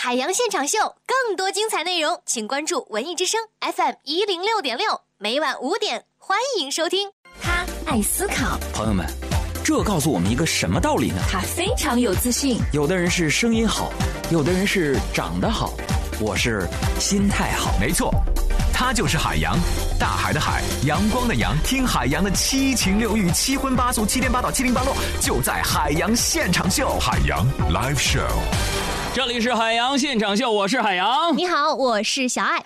海洋现场秀，更多精彩内容，请关注文艺之声 FM 一零六点六，每晚五点，欢迎收听。他爱思考，朋友们，这告诉我们一个什么道理呢？他非常有自信。有的人是声音好，有的人是长得好，我是心态好。没错，他就是海洋，大海的海，阳光的阳。听海洋的七情六欲、七荤八素、七颠八倒、七零八落，就在海洋现场秀。海洋 Live Show。这里是海洋现场秀，我是海洋。你好，我是小爱。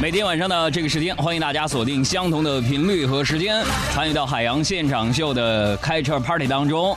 每天晚上的这个时间，欢迎大家锁定相同的频率和时间，参与到海洋现场秀的开车 party 当中。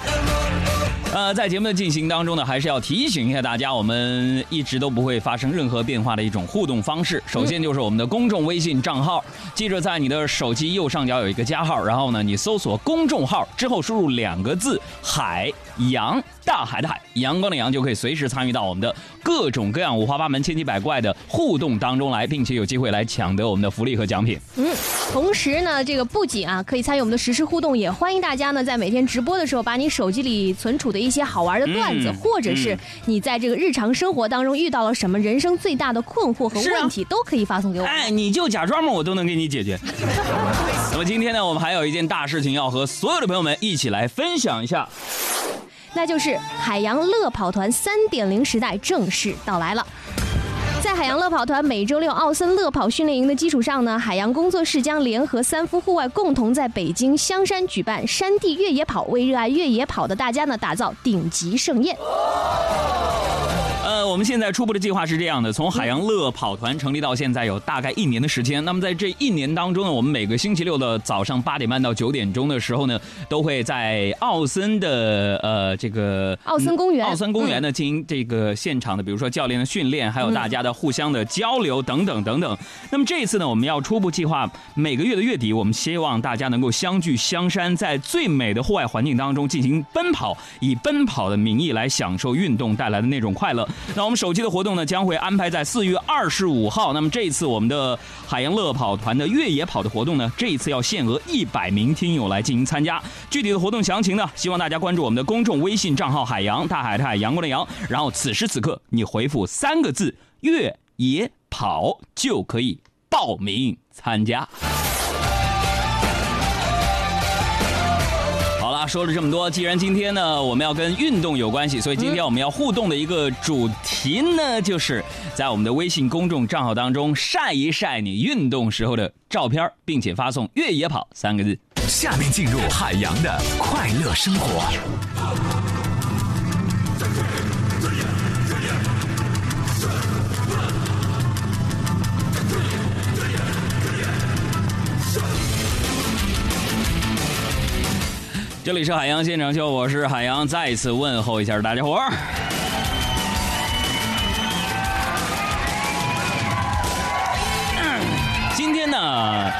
呃，在节目的进行当中呢，还是要提醒一下大家，我们一直都不会发生任何变化的一种互动方式。首先就是我们的公众微信账号，记着在你的手机右上角有一个加号，然后呢，你搜索公众号之后输入两个字“海洋”，大海的海，阳光的阳，就可以随时参与到我们的各种各样五花八门、千奇百怪的互动当中来，并且有机会来抢得我们的福利和奖品。嗯，同时呢，这个不仅啊可以参与我们的实时互动，也欢迎大家呢在每天直播的时候，把你手机里存储的一些好玩的段子，嗯或者是你在这个日常生活当中遇到了什么人生最大的困惑和问题，都可以发送给我。哎，你就假装嘛，我都能给你解决。那么今天呢，我们还有一件大事情要和所有的朋友们一起来分享一下。那就是海洋乐跑团三点零时代正式到来了。在海洋乐跑团每周六奥森乐跑训练营的基础上呢，海洋工作室将联合三夫户外，共同在北京香山举办山地越野跑，为热爱越野跑的大家呢打造顶级盛宴。呃，我们现在初步的计划是这样的：从海洋乐跑团成立到现在有大概一年的时间。那么在这一年当中呢，我们每个星期六的早上八点半到九点钟的时候呢，都会在奥森的呃这个奥森公园奥森公园呢进行这个现场的，比如说教练的训练，还有大家的互相的交流等等等等。那么这一次呢，我们要初步计划每个月的月底，我们希望大家能够相聚香山，在最美的户外环境当中进行奔跑，以奔跑的名义来享受运动带来的那种快乐。那我们首期的活动呢，将会安排在四月二十五号。那么这一次我们的海洋乐跑团的越野跑的活动呢，这一次要限额一百名听友来进行参加。具体的活动详情呢，希望大家关注我们的公众微信账号“海洋大海的海阳光的阳”，然后此时此刻你回复三个字“越野跑”就可以报名参加。说了这么多，既然今天呢我们要跟运动有关系，所以今天我们要互动的一个主题呢，就是在我们的微信公众账号当中晒一晒你运动时候的照片，并且发送“越野跑”三个字。下面进入海洋的快乐生活。这里是海洋现场秀，我是海洋，再一次问候一下大家伙儿。今天呢，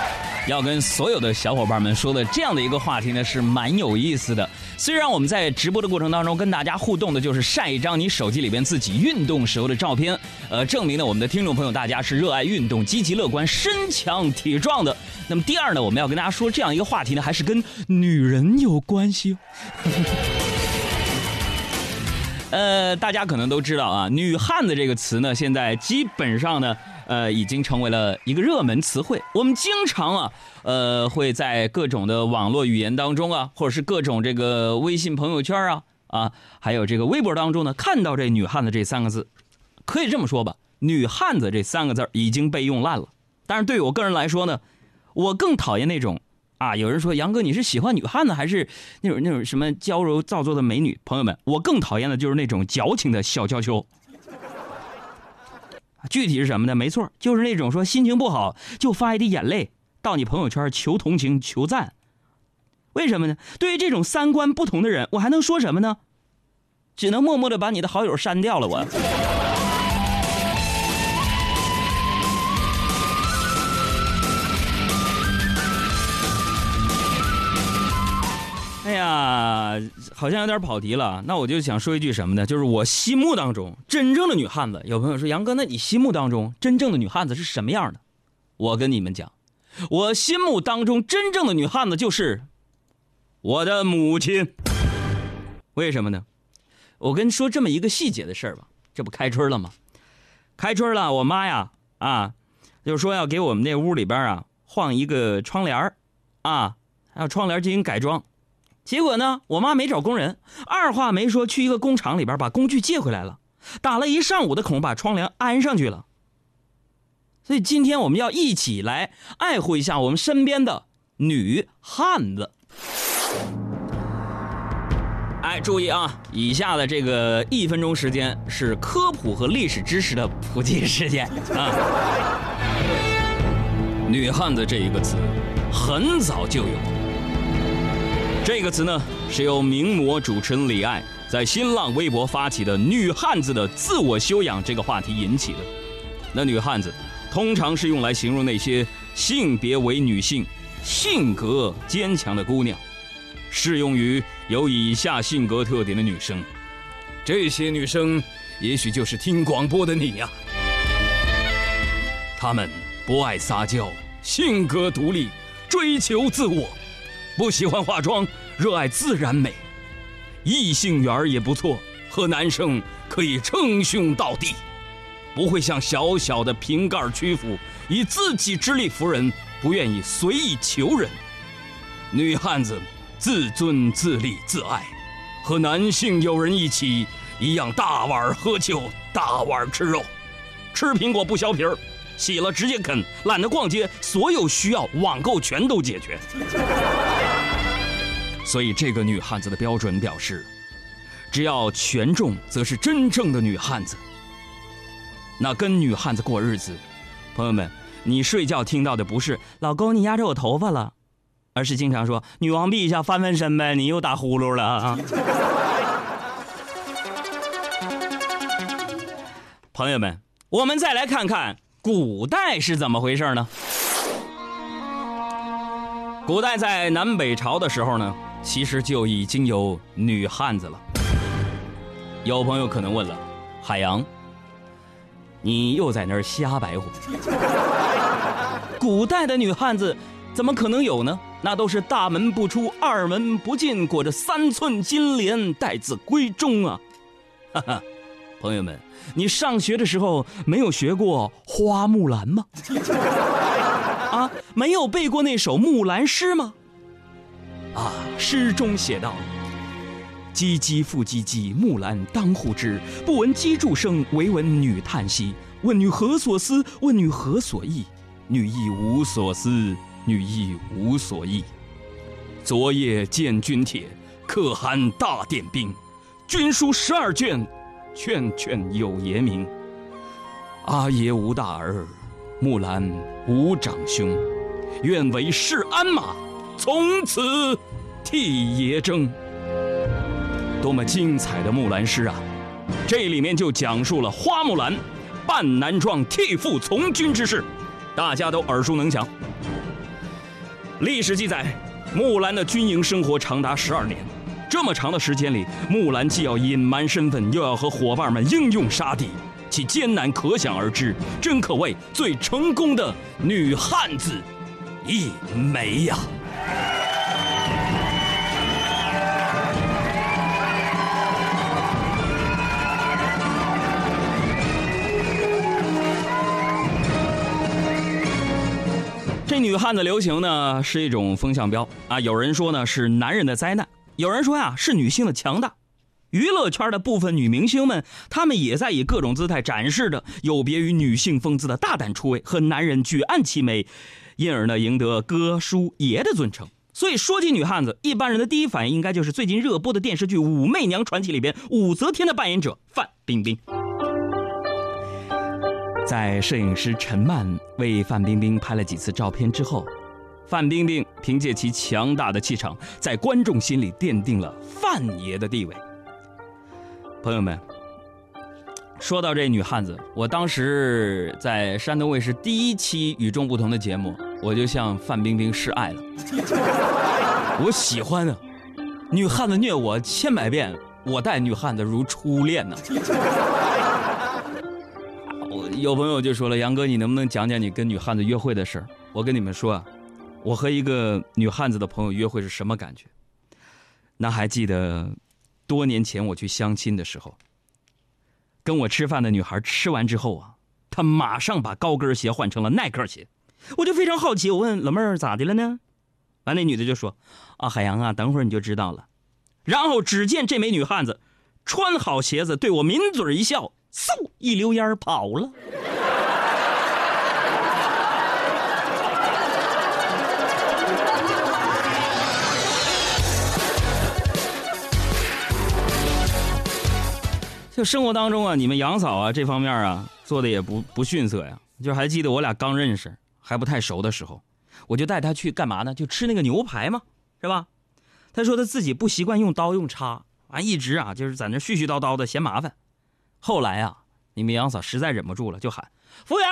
要跟所有的小伙伴们说的这样的一个话题呢，是蛮有意思的。虽然我们在直播的过程当中跟大家互动的就是晒一张你手机里边自己运动时候的照片，呃，证明呢我们的听众朋友大家是热爱运动、积极乐观、身强体壮的。那么第二呢，我们要跟大家说这样一个话题呢，还是跟女人有关系。呃，大家可能都知道啊，“女汉子”这个词呢，现在基本上呢，呃，已经成为了一个热门词汇。我们经常啊，呃，会在各种的网络语言当中啊，或者是各种这个微信朋友圈啊，啊，还有这个微博当中呢，看到这“女汉子”这三个字。可以这么说吧，“女汉子”这三个字已经被用烂了。但是对于我个人来说呢，我更讨厌那种啊，有人说杨哥你是喜欢女汉子还是那种那种什么娇柔造作的美女？朋友们，我更讨厌的就是那种矫情的小娇羞。具体是什么呢？没错，就是那种说心情不好就发一滴眼泪到你朋友圈求同情求赞。为什么呢？对于这种三观不同的人，我还能说什么呢？只能默默的把你的好友删掉了。我。呀，好像有点跑题了。那我就想说一句什么呢？就是我心目当中真正的女汉子。有朋友说杨哥，那你心目当中真正的女汉子是什么样的？我跟你们讲，我心目当中真正的女汉子就是我的母亲。为什么呢？我跟你说这么一个细节的事儿吧，这不开春了吗？开春了，我妈呀啊，就说要给我们那屋里边啊换一个窗帘啊，还有窗帘进行改装。结果呢，我妈没找工人，二话没说，去一个工厂里边把工具借回来了，打了一上午的孔，把窗帘安上去了。所以今天我们要一起来爱护一下我们身边的女汉子。哎，注意啊！以下的这个一分钟时间是科普和历史知识的普及时间 啊。女汉子这一个词，很早就有。这个词呢，是由名模主持人李艾在新浪微博发起的“女汉子的自我修养”这个话题引起的。那女汉子，通常是用来形容那些性别为女性、性格坚强的姑娘，适用于有以下性格特点的女生。这些女生，也许就是听广播的你呀。她们不爱撒娇，性格独立，追求自我。不喜欢化妆，热爱自然美，异性缘也不错，和男生可以称兄道弟，不会向小小的瓶盖屈服，以自己之力服人，不愿意随意求人。女汉子自尊自立自爱，和男性友人一起一样大碗喝酒，大碗吃肉，吃苹果不削皮儿，洗了直接啃，懒得逛街，所有需要网购全都解决。所以，这个女汉子的标准表示，只要权重，则是真正的女汉子。那跟女汉子过日子，朋友们，你睡觉听到的不是“老公，你压着我头发了”，而是经常说“女王陛下翻翻身呗，你又打呼噜了啊”。朋友们，我们再来看看古代是怎么回事呢？古代在南北朝的时候呢？其实就已经有女汉子了。有朋友可能问了，海洋，你又在那儿瞎白活？古代的女汉子怎么可能有呢？那都是大门不出，二门不进，裹着三寸金莲，待字闺中啊！哈哈，朋友们，你上学的时候没有学过花木兰吗？啊，没有背过那首木兰诗吗？啊，诗中写道：“唧唧复唧唧，木兰当户织。不闻机杼声，惟闻女叹息。问女何所思？问女何所忆？女亦无所思，女亦无所忆。昨夜见军帖，可汗大点兵。军书十二卷，卷卷有爷名。阿爷无大儿，木兰无长兄。愿为市鞍马。”从此替爷征，多么精彩的木兰诗啊！这里面就讲述了花木兰扮男装替父从军之事，大家都耳熟能详。历史记载，木兰的军营生活长达十二年，这么长的时间里，木兰既要隐瞒身份，又要和伙伴们英勇杀敌，其艰难可想而知，真可谓最成功的女汉子一枚呀！这女汉子流行呢，是一种风向标啊。有人说呢是男人的灾难，有人说呀是女性的强大。娱乐圈的部分女明星们，她们也在以各种姿态展示着有别于女性风姿的大胆出位和男人举案齐眉，因而呢赢得哥叔爷的尊称。所以说起女汉子，一般人的第一反应应该就是最近热播的电视剧《武媚娘传奇》里边武则天的扮演者范冰冰。在摄影师陈曼为范冰冰拍了几次照片之后，范冰冰凭借其强大的气场，在观众心里奠定了范爷的地位。朋友们，说到这女汉子，我当时在山东卫视第一期《与众不同的节目》，我就向范冰冰示爱了。我喜欢啊，女汉子虐我千百遍，我待女汉子如初恋呢。有朋友就说了：“杨哥，你能不能讲讲你跟女汉子约会的事儿？”我跟你们说啊，我和一个女汉子的朋友约会是什么感觉？那还记得多年前我去相亲的时候，跟我吃饭的女孩吃完之后啊，她马上把高跟鞋换成了耐克鞋，我就非常好奇，我问老妹儿咋的了呢？完，那女的就说：“啊，海洋啊，等会儿你就知道了。”然后只见这枚女汉子穿好鞋子，对我抿嘴一笑，嗖一溜烟跑了。就生活当中啊，你们杨嫂啊这方面啊做的也不不逊色呀。就还记得我俩刚认识还不太熟的时候，我就带她去干嘛呢？就吃那个牛排嘛，是吧？她说她自己不习惯用刀用叉，啊，一直啊就是在那絮絮叨叨的嫌麻烦。后来啊，你们杨嫂实在忍不住了，就喊服务员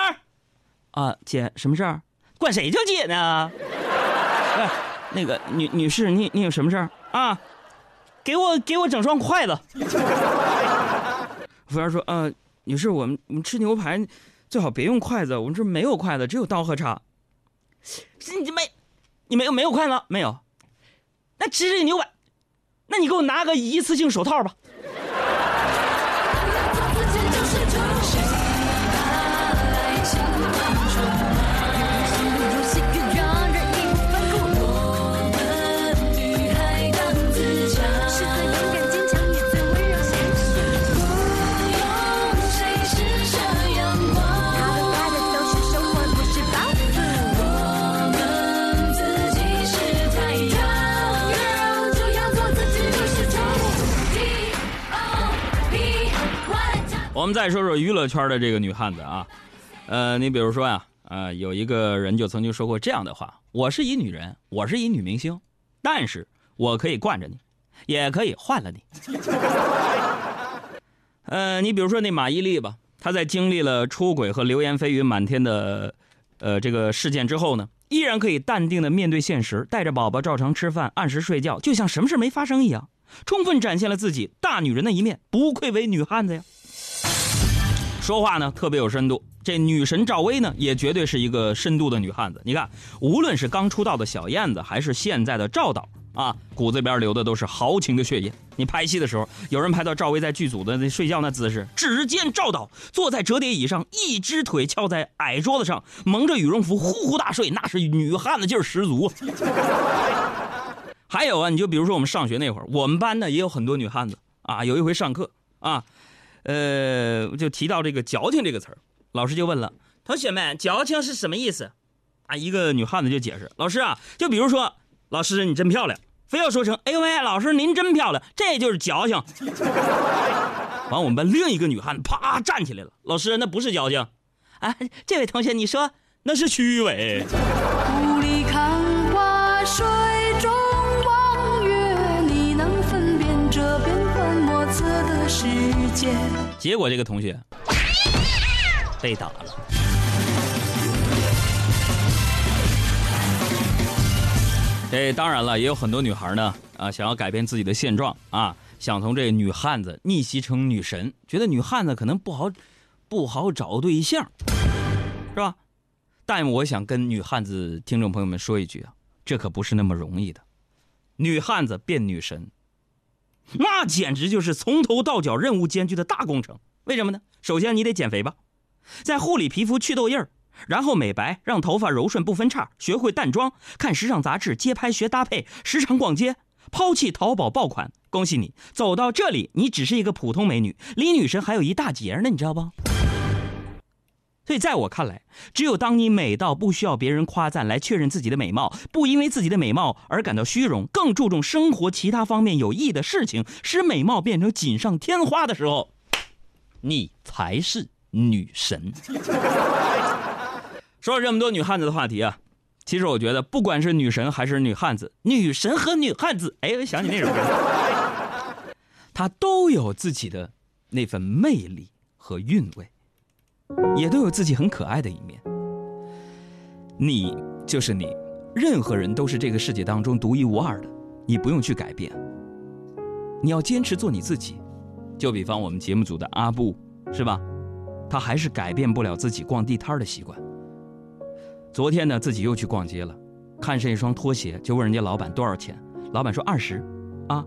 啊，姐什么事儿？管谁叫姐呢？哎，那个女女士，你你有什么事儿啊？给我给我整双筷子。服务员说：“呃，女士，我们我们吃牛排最好别用筷子，我们这没有筷子，只有刀和叉。是你没，你没有没有筷子没有？那吃这个牛排，那你给我拿个一次性手套吧。”再说说娱乐圈的这个女汉子啊，呃，你比如说呀，呃，有一个人就曾经说过这样的话：“我是一女人，我是一女明星，但是我可以惯着你，也可以换了你。”呃，你比如说那马伊琍吧，她在经历了出轨和流言蜚语满天的，呃，这个事件之后呢，依然可以淡定的面对现实，带着宝宝照常吃饭，按时睡觉，就像什么事没发生一样，充分展现了自己大女人的一面，不愧为女汉子呀。说话呢特别有深度，这女神赵薇呢也绝对是一个深度的女汉子。你看，无论是刚出道的小燕子，还是现在的赵导啊，骨子边流的都是豪情的血液。你拍戏的时候，有人拍到赵薇在剧组的那睡觉那姿势，只见赵导坐在折叠椅上，一只腿翘在矮桌子上，蒙着羽绒服呼呼大睡，那是女汉子劲儿十足。还有啊，你就比如说我们上学那会儿，我们班呢也有很多女汉子啊。有一回上课啊。呃，就提到这个“矫情”这个词儿，老师就问了同学们：“矫情是什么意思？”啊，一个女汉子就解释：“老师啊，就比如说，老师你真漂亮，非要说成‘哎呦喂，老师您真漂亮’，这就是矫情。”完，我们班另一个女汉子啪站起来了：“老师，那不是矫情，啊，这位同学你说那是虚伪。”结果这个同学被打了。这当然了，也有很多女孩呢啊，想要改变自己的现状啊，想从这女汉子逆袭成女神，觉得女汉子可能不好不好找对象，是吧？但我想跟女汉子听众朋友们说一句啊，这可不是那么容易的。女汉子变女神。那简直就是从头到脚任务艰巨的大工程。为什么呢？首先你得减肥吧，在护理皮肤、去痘印儿，然后美白，让头发柔顺不分叉，学会淡妆，看时尚杂志，街拍学搭配，时常逛街，抛弃淘宝爆款。恭喜你，走到这里，你只是一个普通美女，离女神还有一大截呢，你知道不？所以，在我看来，只有当你美到不需要别人夸赞来确认自己的美貌，不因为自己的美貌而感到虚荣，更注重生活其他方面有益的事情，使美貌变成锦上添花的时候，你才是女神。说了这么多女汉子的话题啊，其实我觉得，不管是女神还是女汉子，女神和女汉子，哎，我想起那首歌，她都有自己的那份魅力和韵味。也都有自己很可爱的一面。你就是你，任何人都是这个世界当中独一无二的，你不用去改变。你要坚持做你自己。就比方我们节目组的阿布，是吧？他还是改变不了自己逛地摊的习惯。昨天呢，自己又去逛街了，看上一双拖鞋，就问人家老板多少钱，老板说二十，啊，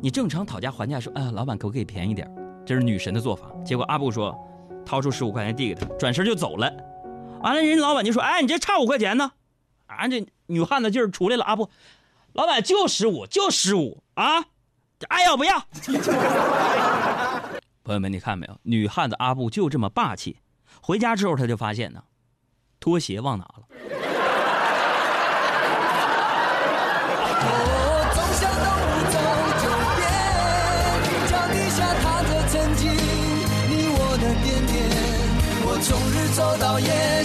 你正常讨价还价说，哎，老板可不可以便宜点这是女神的做法。结果阿布说，掏出十五块钱递给他，转身就走了。完了，人老板就说，哎，你这差五块钱呢？啊，这女汉子劲儿出来了。啊！不，老板就十五，就十五啊，爱要不要？朋友们，你看没有？女汉子阿布就这么霸气。回家之后，他就发现呢，拖鞋忘拿了。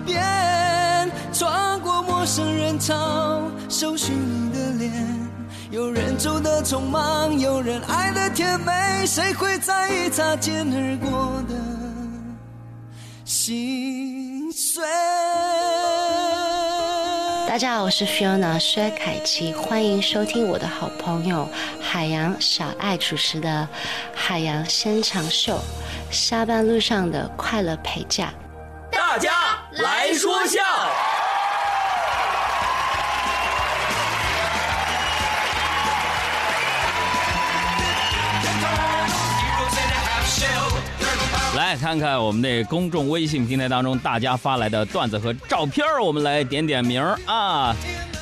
遍，生人潮。搜寻你的脸，有人走的匆忙，有人爱的甜美，谁会在意擦肩而过的心碎？大家好，我是 Fiona 薛凯琪，欢迎收听我的好朋友海洋小爱主持的《海洋现场秀》，下班路上的快乐陪驾，大家来说笑。来看看我们的公众微信平台当中大家发来的段子和照片我们来点点名啊。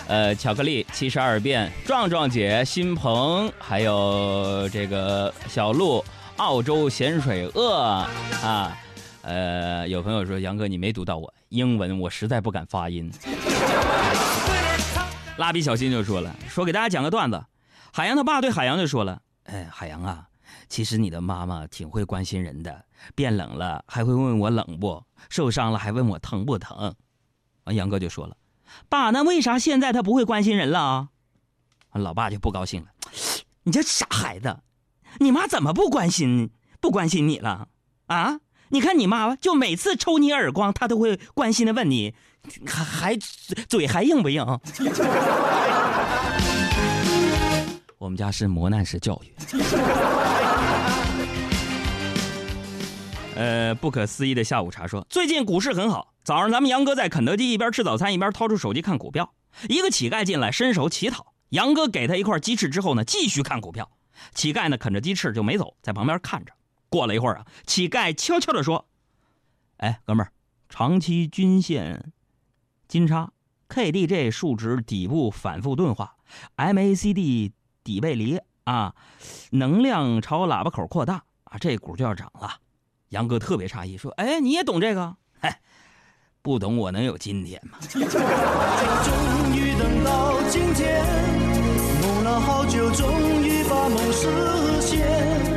呃，巧克力七十二变，壮壮姐，新鹏，还有这个小鹿，澳洲咸水鳄啊。呃，有朋友说杨哥你没读到我英文，我实在不敢发音。蜡笔小新就说了，说给大家讲个段子，海洋他爸对海洋就说了，哎，海洋啊。其实你的妈妈挺会关心人的，变冷了还会问我冷不，受伤了还问我疼不疼。完，杨哥就说了：“爸，那为啥现在他不会关心人了啊？”老爸就不高兴了：“你这傻孩子，你妈怎么不关心不关心你了？啊？你看你妈就每次抽你耳光，她都会关心的问你，还还嘴还硬不硬？” 我们家是磨难式教育。呃，不可思议的下午茶说，最近股市很好。早上咱们杨哥在肯德基一边吃早餐一边掏出手机看股票，一个乞丐进来伸手乞讨，杨哥给他一块鸡翅之后呢，继续看股票。乞丐呢啃着鸡翅就没走，在旁边看着。过了一会儿啊，乞丐悄悄地说：“哎，哥们儿，长期均线金叉，KDJ 数值底部反复钝化，MACD 底背离啊，能量朝喇叭口扩大啊，这股就要涨了。”杨哥特别诧异，说：“哎，你也懂这个？嗨，不懂我能有今天吗？”终于等到今天，梦了好久，终于把梦实现。